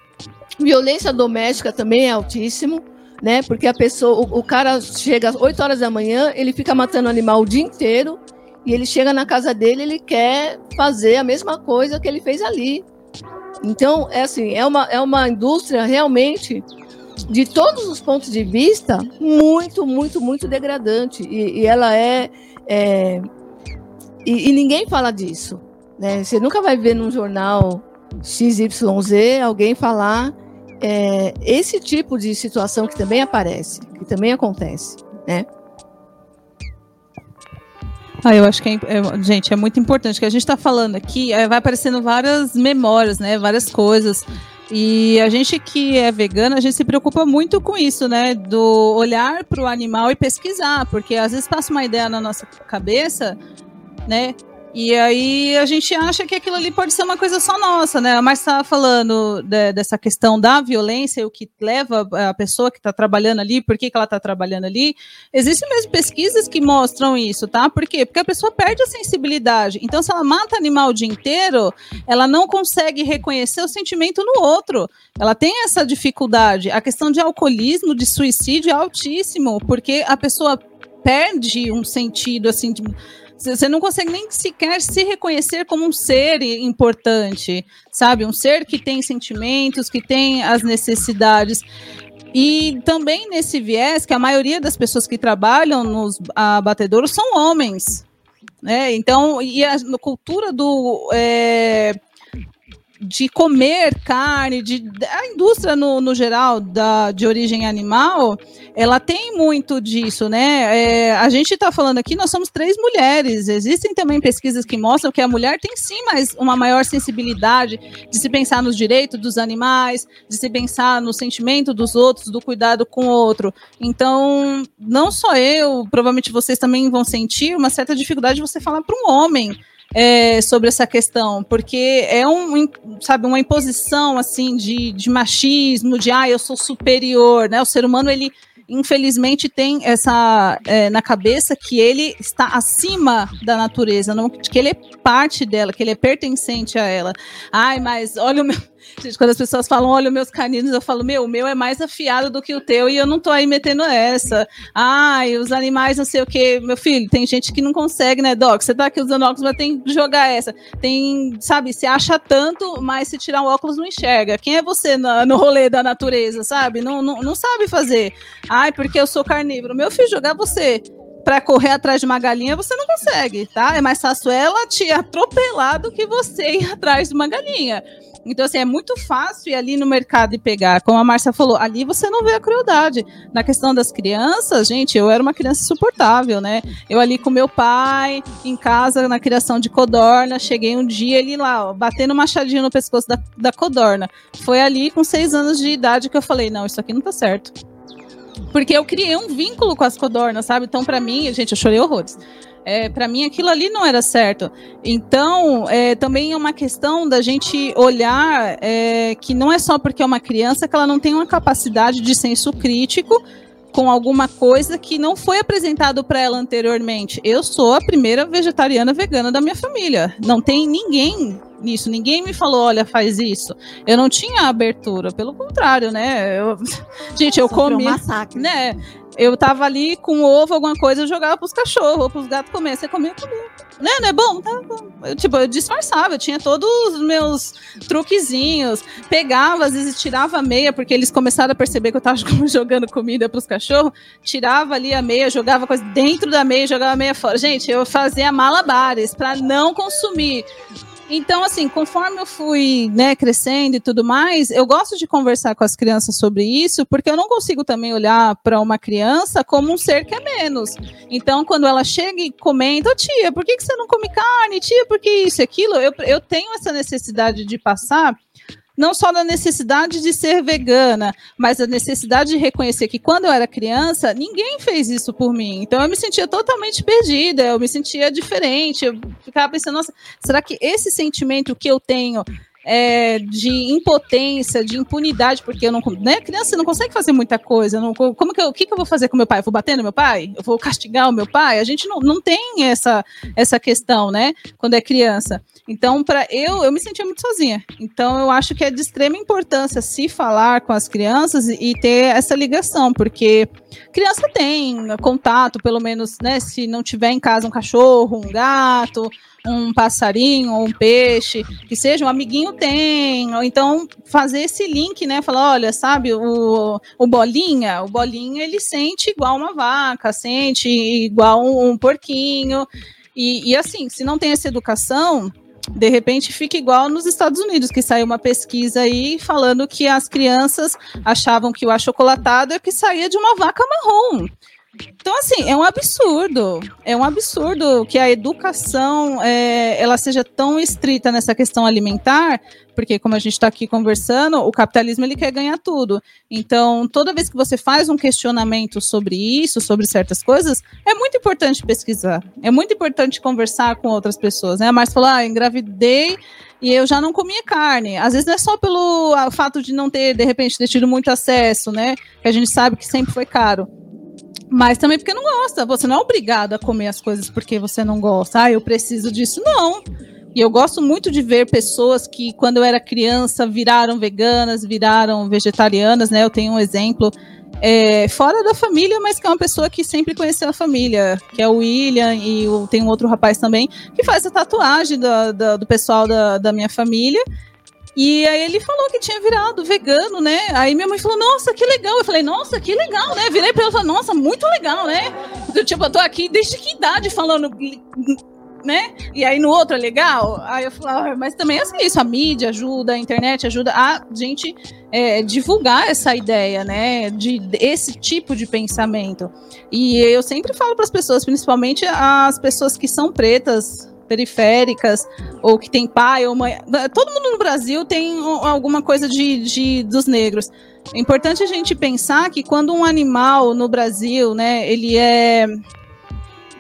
violência doméstica também é altíssimo né? Porque a pessoa, o, o cara chega às 8 horas da manhã, ele fica matando animal o dia inteiro e ele chega na casa dele, ele quer fazer a mesma coisa que ele fez ali. Então, é assim, é uma, é uma indústria realmente, de todos os pontos de vista, muito, muito, muito degradante. E, e ela é. é e, e, ninguém fala disso. Né? Você nunca vai ver num jornal XYZ alguém falar é, esse tipo de situação que também aparece, que também acontece, né? Ah, eu acho que, é, é, gente, é muito importante que a gente está falando aqui, é, vai aparecendo várias memórias, né, várias coisas, e a gente que é vegana, a gente se preocupa muito com isso, né, do olhar para o animal e pesquisar, porque às vezes passa uma ideia na nossa cabeça, né, e aí a gente acha que aquilo ali pode ser uma coisa só nossa, né? Mas estava falando de, dessa questão da violência, o que leva a pessoa que está trabalhando ali, por que, que ela está trabalhando ali. Existem mesmo pesquisas que mostram isso, tá? Por quê? Porque a pessoa perde a sensibilidade. Então, se ela mata animal o dia inteiro, ela não consegue reconhecer o sentimento no outro. Ela tem essa dificuldade. A questão de alcoolismo, de suicídio é altíssimo, porque a pessoa perde um sentido assim de Você não consegue nem sequer se reconhecer como um ser importante, sabe? Um ser que tem sentimentos, que tem as necessidades. E também nesse viés que a maioria das pessoas que trabalham nos abatedouros são homens. Né? Então, e a cultura do. É, de comer carne, de, a indústria no, no geral da, de origem animal, ela tem muito disso, né? É, a gente está falando aqui, nós somos três mulheres. Existem também pesquisas que mostram que a mulher tem sim mais uma maior sensibilidade de se pensar nos direitos dos animais, de se pensar no sentimento dos outros, do cuidado com o outro. Então, não só eu, provavelmente vocês também vão sentir uma certa dificuldade de você falar para um homem é, sobre essa questão, porque é um, sabe, uma imposição assim de, de machismo, de ah, eu sou superior, né? O ser humano ele infelizmente tem essa é, na cabeça que ele está acima da natureza, não, que ele é parte dela, que ele é pertencente a ela. Ai, mas olha o meu Gente, quando as pessoas falam, olha, meus caninos, eu falo, meu, o meu é mais afiado do que o teu e eu não tô aí metendo essa. Ai, os animais, não sei o quê. Meu filho, tem gente que não consegue, né, Doc? Você tá aqui usando óculos, mas tem que jogar essa. Tem, sabe, se acha tanto, mas se tirar o óculos não enxerga. Quem é você no, rolê da natureza, sabe? Não, não, não sabe fazer. Ai, porque eu sou carnívoro. Meu filho, jogar você para correr atrás de uma galinha, você não consegue, tá? É mais fácil ela te atropelar do que você ir atrás de uma galinha. Então, assim, é muito fácil ir ali no mercado e pegar. Como a Márcia falou, ali você não vê a crueldade. Na questão das crianças, gente, eu era uma criança insuportável, né? Eu ali com meu pai, em casa, na criação de codorna, cheguei um dia ele lá, ó, batendo machadinho no pescoço da, da codorna. Foi ali com seis anos de idade que eu falei, não, isso aqui não tá certo. Porque eu criei um vínculo com as codornas, sabe? Então, para mim, gente, eu chorei horrores. É, para mim aquilo ali não era certo. Então, é, também é uma questão da gente olhar é, que não é só porque é uma criança que ela não tem uma capacidade de senso crítico com alguma coisa que não foi apresentado para ela anteriormente. Eu sou a primeira vegetariana vegana da minha família. Não tem ninguém nisso, ninguém me falou, olha, faz isso. Eu não tinha abertura, pelo contrário, né? Eu, gente, eu Sofreu comi, um massacre. né? Eu tava ali com ovo, alguma coisa, eu jogava pros cachorros, pros gatos comer. Você comia, comia. Né, não é bom? Tá bom. Eu, tipo, eu disfarçava, eu tinha todos os meus truquezinhos. Pegava, às vezes tirava a meia, porque eles começaram a perceber que eu tava jogando comida pros cachorros. Tirava ali a meia, jogava coisa dentro da meia, jogava a meia fora. Gente, eu fazia malabares para não consumir então, assim, conforme eu fui né, crescendo e tudo mais, eu gosto de conversar com as crianças sobre isso, porque eu não consigo também olhar para uma criança como um ser que é menos. Então, quando ela chega e comenta, oh, tia, por que, que você não come carne? Tia, por que isso e aquilo? Eu, eu tenho essa necessidade de passar não só da necessidade de ser vegana, mas a necessidade de reconhecer que quando eu era criança, ninguém fez isso por mim. Então eu me sentia totalmente perdida, eu me sentia diferente, eu ficava pensando, nossa, será que esse sentimento que eu tenho é, de impotência, de impunidade, porque eu não, né, criança não consegue fazer muita coisa. Não, como que eu, o que, que eu vou fazer com meu pai? Eu vou bater no meu pai? Eu vou castigar o meu pai? A gente não, não tem essa, essa questão, né? Quando é criança. Então, para eu, eu me sentia muito sozinha. Então, eu acho que é de extrema importância se falar com as crianças e, ter essa ligação, porque criança tem contato, pelo menos, né? Se não tiver em casa um cachorro, um gato, um passarinho ou um peixe, que seja um amiguinho tem, ou então fazer esse link, né? Falar, olha, sabe, o, o bolinha, o bolinha ele sente igual uma vaca, sente igual um, um porquinho. E, e assim, se não tem essa educação, de repente fica igual nos Estados Unidos, que saiu uma pesquisa aí falando que as crianças achavam que o achocolatado é que saía de uma vaca marrom. Então, assim, é um absurdo. É um absurdo que a educação é, ela seja tão estrita nessa questão alimentar, porque, como a gente está aqui conversando, o capitalismo ele quer ganhar tudo. Então, toda vez que você faz um questionamento sobre isso, sobre certas coisas, é muito importante pesquisar. É muito importante conversar com outras pessoas. Né? A Marcia falou: ah, engravidei e eu já não comia carne. Às vezes não é só pelo fato de não ter, de repente, ter tido muito acesso, né? Que a gente sabe que sempre foi caro mas também porque não gosta. Você não é obrigado a comer as coisas porque você não gosta. Ah, eu preciso disso. Não. E eu gosto muito de ver pessoas que, quando eu era criança, viraram veganas, viraram vegetarianas, né? Eu tenho um exemplo é, fora da família, mas que é uma pessoa que sempre conheceu a família, que é o William e o, tem um outro rapaz também, que faz a tatuagem do, do, do pessoal da, da minha família. E aí ele falou que tinha virado vegano, né? Aí minha mãe falou, nossa, que legal. Eu falei, nossa, que legal, né? Virei pra ela e falei, nossa, muito legal, né? Eu, tipo, eu tô aqui desde que idade falando né? E aí no outro é legal. Aí eu falo, ah, mas também é assim, isso, a mídia ajuda, a internet ajuda a gente é, divulgar essa ideia, né? De, esse tipo de pensamento. E eu sempre falo para as pessoas, principalmente as pessoas que são pretas, periféricas, ou que tem pai ou mãe. Todo mundo no Brasil tem alguma coisa de, de dos negros. É importante a gente pensar que quando um animal no Brasil, né, ele é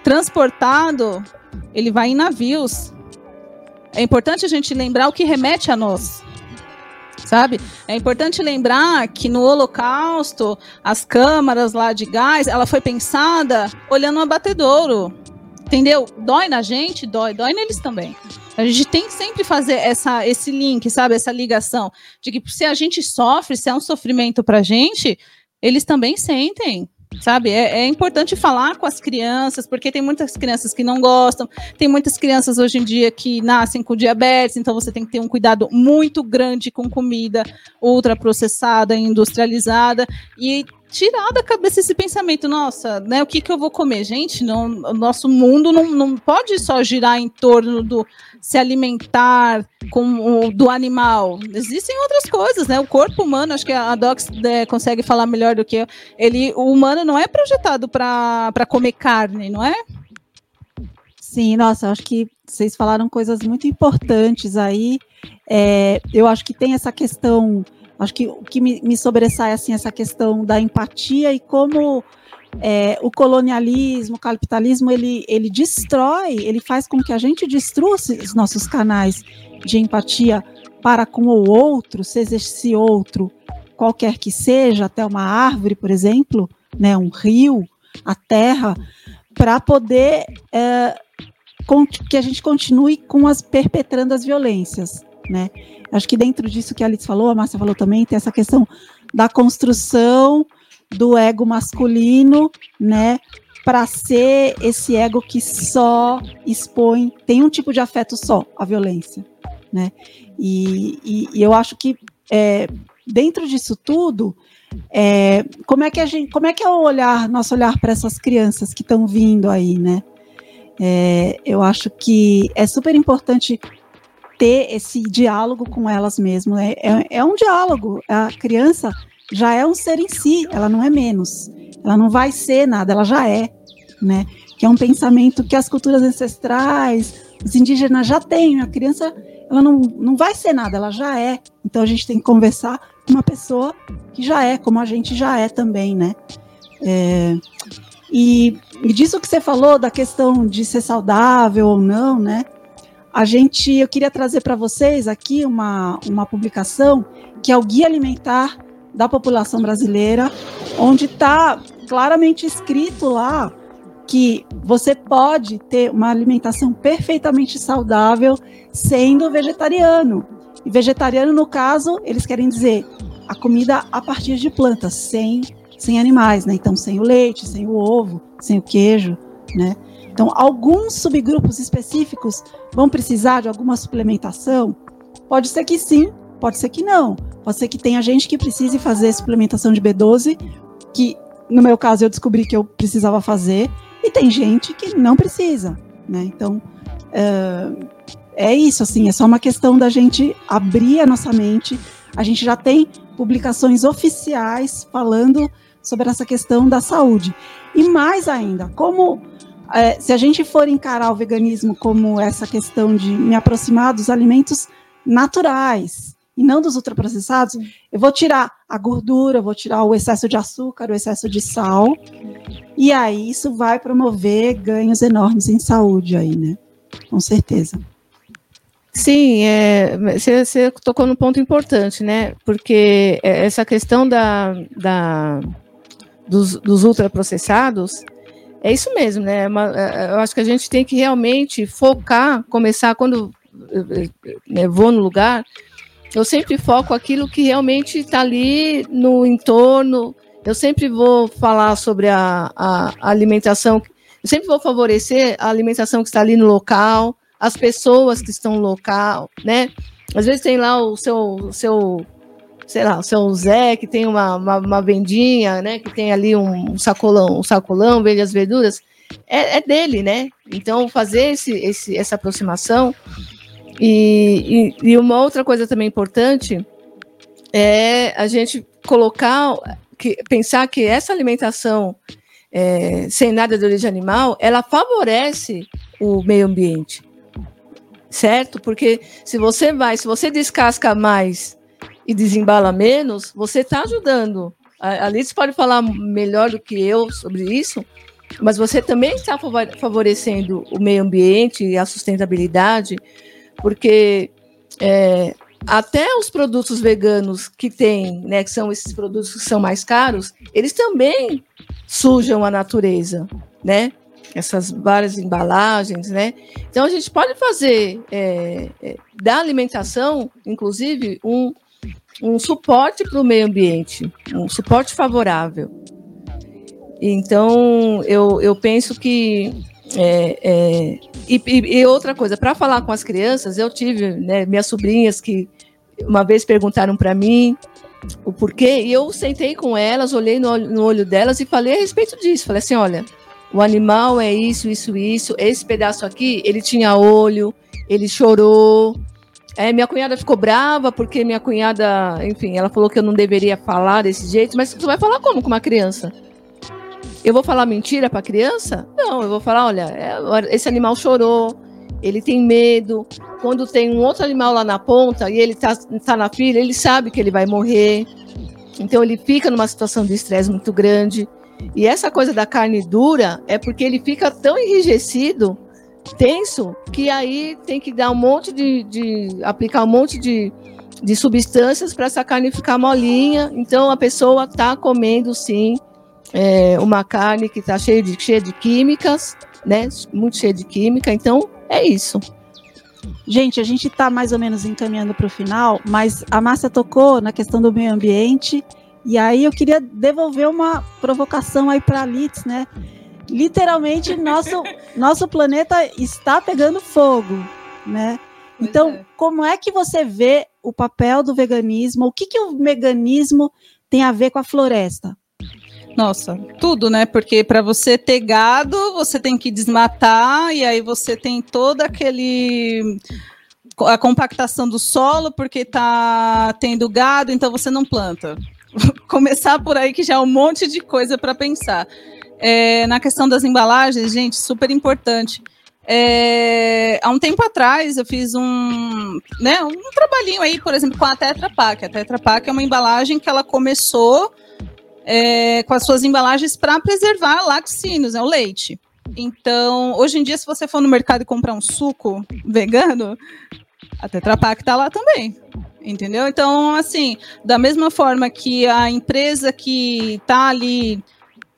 transportado ele vai em navios. É importante a gente lembrar o que remete a nós. Sabe? É importante lembrar que no Holocausto, as câmaras lá de gás, ela foi pensada olhando um abatedouro. Entendeu? Dói na gente, dói, dói neles também. A gente tem que sempre fazer essa, esse link, sabe? Essa ligação. De que se a gente sofre, se é um sofrimento pra gente, eles também sentem. Sabe, é, é, importante falar com as crianças, porque tem muitas crianças que não gostam, tem muitas crianças hoje em dia que nascem com diabetes, então você tem que ter um cuidado muito grande com comida ultraprocessada, industrializada, e tirar da cabeça esse pensamento, nossa, né, o que, que eu vou comer? Gente, não, o nosso mundo não, não pode só girar em torno do se alimentar com o, do animal. Existem outras coisas, né? O corpo humano, acho que a Docs é, consegue falar melhor do que eu. Ele, o humano não é projetado para comer carne, não é? Sim, nossa, acho que vocês falaram coisas muito importantes aí. É, eu acho que tem essa questão, acho que o que me, me sobressai assim essa questão da empatia e como é, o colonialismo, o capitalismo, ele, ele destrói, ele faz com que a gente destrua os nossos canais de empatia para com o outro, seja esse outro qualquer que seja, até uma árvore, por exemplo, né, um rio, a terra, para poder é, que a gente continue com as perpetrando as violências, né? Acho que dentro disso que a Alice falou, a Márcia falou também, tem essa questão da construção do ego masculino, né? Para ser esse ego que só expõe, tem um tipo de afeto só, a violência, né? E, e, e eu acho que é, dentro disso tudo, é, como é que a gente, como é que é o olhar, nosso olhar para essas crianças que estão vindo aí, né? É, eu acho que é super importante ter esse diálogo com elas mesmo. É, é, é um diálogo. A criança já é um ser em si, ela não é menos. Ela não vai ser nada, ela já é, né? Que é um pensamento que as culturas ancestrais, os indígenas já têm. A criança, ela não, não vai ser nada, ela já é. Então a gente tem que conversar com uma pessoa que já é, como a gente já é também, né? É, e, e disso que você falou da questão de ser saudável ou não, né? A gente, eu queria trazer para vocês aqui uma, uma publicação que é o Guia Alimentar da população brasileira, onde está claramente escrito lá que você pode ter uma alimentação perfeitamente saudável sendo vegetariano. E vegetariano, no caso, eles querem dizer a comida a partir de plantas, sem, sem animais, né? Então, sem o leite, sem o ovo, sem o queijo, né? Então, alguns subgrupos específicos vão precisar de alguma suplementação? Pode ser que sim, pode ser que não. Pode ser que tenha gente que precise fazer suplementação de B12, que no meu caso eu descobri que eu precisava fazer, e tem gente que não precisa, né? Então é, é isso, assim, é só uma questão da gente abrir a nossa mente. A gente já tem publicações oficiais falando sobre essa questão da saúde. E mais ainda, como é, se a gente for encarar o veganismo como essa questão de me aproximar dos alimentos naturais, e não dos ultraprocessados, eu vou tirar a gordura, vou tirar o excesso de açúcar, o excesso de sal, e aí isso vai promover ganhos enormes em saúde aí, né? Com certeza. Sim, é, você, tocou num ponto importante, né? Porque essa questão da, da dos, dos ultraprocessados é isso mesmo, né? É, eu acho que a gente tem que realmente focar, começar quando eu vou no lugar, eu sempre foco aquilo que realmente está ali no entorno eu sempre vou falar sobre a, a, a alimentação, eu sempre vou favorecer a alimentação que está ali no local, as pessoas que estão no local, né? Às vezes tem lá o seu, o seu sei lá, o seu Zé, que tem uma, uma, uma, vendinha, né? Que tem ali um sacolão, um sacolão, vende as verduras, é, é dele, né? Então, fazer esse, esse, essa aproximação. E, e, e, uma outra coisa também importante é a gente colocar, que, pensar que essa alimentação é, sem nada de origem animal, ela favorece o meio ambiente, certo? Porque se você vai, se você descasca mais e desembala menos, você está ajudando. A Alice pode falar melhor do que eu sobre isso, mas você também está favorecendo o meio ambiente e a sustentabilidade, porque é, até os produtos veganos que tem, né, que são esses produtos que são mais caros, eles também sujam a natureza, né? Essas várias embalagens, né? Então a gente pode fazer é, é, da alimentação, inclusive, um, um suporte para o meio ambiente, um suporte favorável. Então, eu, eu penso que. É, é, e, e, outra coisa, para falar com as crianças, eu tive né, minhas sobrinhas que uma vez perguntaram para mim o porquê, e eu sentei com elas, olhei no, no olho delas e falei a respeito disso. Falei assim: olha, o animal é isso, isso, isso. Esse pedaço aqui, ele tinha olho, ele chorou, é, minha cunhada ficou brava porque minha cunhada, enfim, ela falou que eu não deveria falar desse jeito, mas você vai falar como com uma criança? Eu vou falar mentira para criança? Não, eu vou falar, olha, é, esse animal chorou, ele tem medo. Quando tem um outro animal lá na ponta e ele tá, tá na fila, ele sabe que ele vai morrer. Então ele fica numa situação de estresse muito grande. E essa coisa da carne dura é porque ele fica tão enrijecido tenso que aí tem que dar um monte de, de aplicar um monte de, de substâncias para essa carne ficar molinha. Então a pessoa está comendo sim é, uma carne que está cheia de, cheia de químicas, né? Muito cheia de química. Então é isso. Gente, a gente está mais ou menos encaminhando para o final, mas a Márcia tocou na questão do meio ambiente. E aí eu queria devolver uma provocação aí para a Litz, né? Literalmente nosso, nosso planeta está pegando fogo, né? Pois então, é. como é que você vê o papel do veganismo? O que, que o veganismo tem a ver com a floresta? Nossa, tudo, né? Porque para você ter gado, você tem que desmatar e aí você tem todo aquele a compactação do solo porque tá tendo gado, então você não planta. Começar por aí que já é um monte de coisa para pensar. É, na questão das embalagens, gente, super importante. É, há um tempo atrás eu fiz um, né, um trabalhinho aí, por exemplo, com a Tetra Pak. A Tetra Pak é uma embalagem que ela começou é, com as suas embalagens para preservar laticínios, né, o leite. Então, hoje em dia, se você for no mercado e comprar um suco vegano, a Tetra Pak está lá também. Entendeu? Então, assim, da mesma forma que a empresa que está ali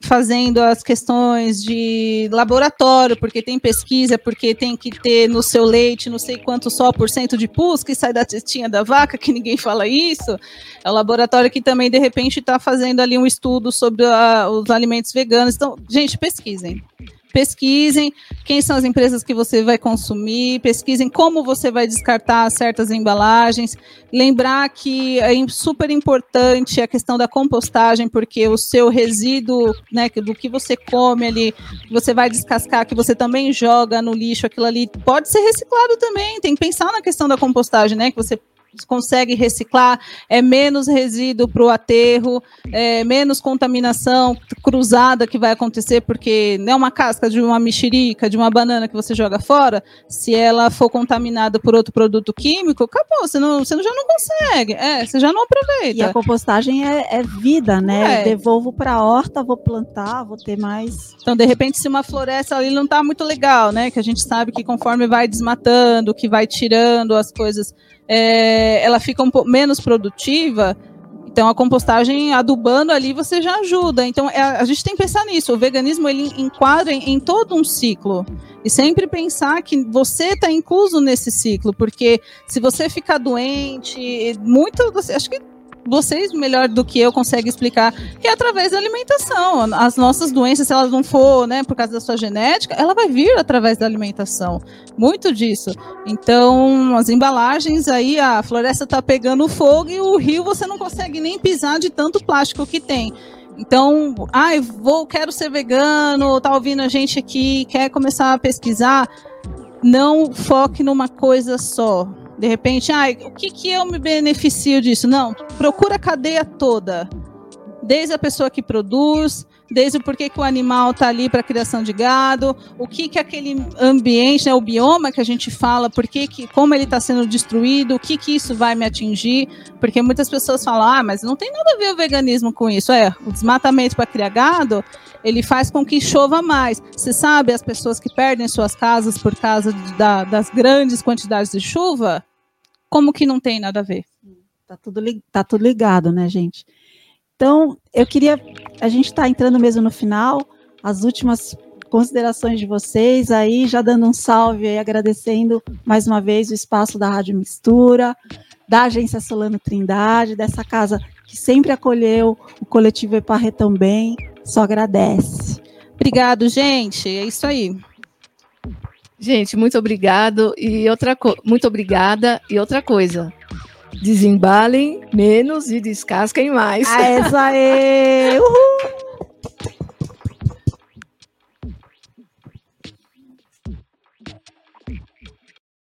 fazendo as questões de laboratório, porque tem pesquisa, porque tem que ter no seu leite não sei quanto só por cento de pus que sai da testinha da vaca, que ninguém fala isso. É o laboratório que também, de repente, está fazendo ali um estudo sobre a, os alimentos veganos. Então, gente, pesquisem pesquisem quem são as empresas que você vai consumir, pesquisem como você vai descartar certas embalagens. Lembrar que é super importante a questão da compostagem, porque o seu resíduo, né, do que você come ali, você vai descascar, que você também joga no lixo, aquilo ali pode ser reciclado também. Tem que pensar na questão da compostagem, né, que você consegue reciclar, é menos resíduo para o aterro, é menos contaminação cruzada que vai acontecer, porque não é uma casca de uma mexerica, de uma banana que você joga fora, se ela for contaminada por outro produto químico, acabou, você, não, você já não consegue, é, você já não aproveita. E a compostagem é, é vida, né? É. Devolvo para a horta, vou plantar, vou ter mais. Então, de repente, se uma floresta ali não está muito legal, né? Que a gente sabe que conforme vai desmatando, que vai tirando as coisas é, ela fica um pouco menos produtiva, então a compostagem adubando ali você já ajuda. Então é, a gente tem que pensar nisso. O veganismo ele enquadra em, em todo um ciclo e sempre pensar que você está incluso nesse ciclo, porque se você ficar doente, muito, acho que vocês melhor do que eu conseguem explicar, que é através da alimentação. As nossas doenças, se elas não for, né, por causa da sua genética, ela vai vir através da alimentação. Muito disso. Então, as embalagens aí, a floresta está pegando fogo e o rio você não consegue nem pisar de tanto plástico que tem. Então, ai, ah, vou, quero ser vegano, tá ouvindo a gente aqui, quer começar a pesquisar, não foque numa coisa só. De repente, ah, o que, que eu me beneficio disso? Não, procura a cadeia toda. Desde a pessoa que produz, desde o porquê que o animal está ali para criação de gado, o que que aquele ambiente, né, o bioma que a gente fala, porque que, como ele está sendo destruído, o que que isso vai me atingir, porque muitas pessoas falam, ah, mas não tem nada a ver o veganismo com isso, é, o desmatamento para criar gado, ele faz com que chova mais. Você sabe as pessoas que perdem suas casas por causa da, das grandes quantidades de chuva? Como que não tem nada a ver? Tá tudo, tá tudo ligado, né, gente? Então, eu queria. A gente está entrando mesmo no final, as últimas considerações de vocês aí, já dando um salve aí, agradecendo mais uma vez o espaço da Rádio Mistura, da Agência Solano Trindade, dessa casa que sempre acolheu o coletivo Eparre também, só agradece. Obrigado, gente. É isso aí. Gente, muito obrigado e outra muito obrigada e outra coisa. Desembalem menos e descasquem mais. Ah, essa aí! Uhul!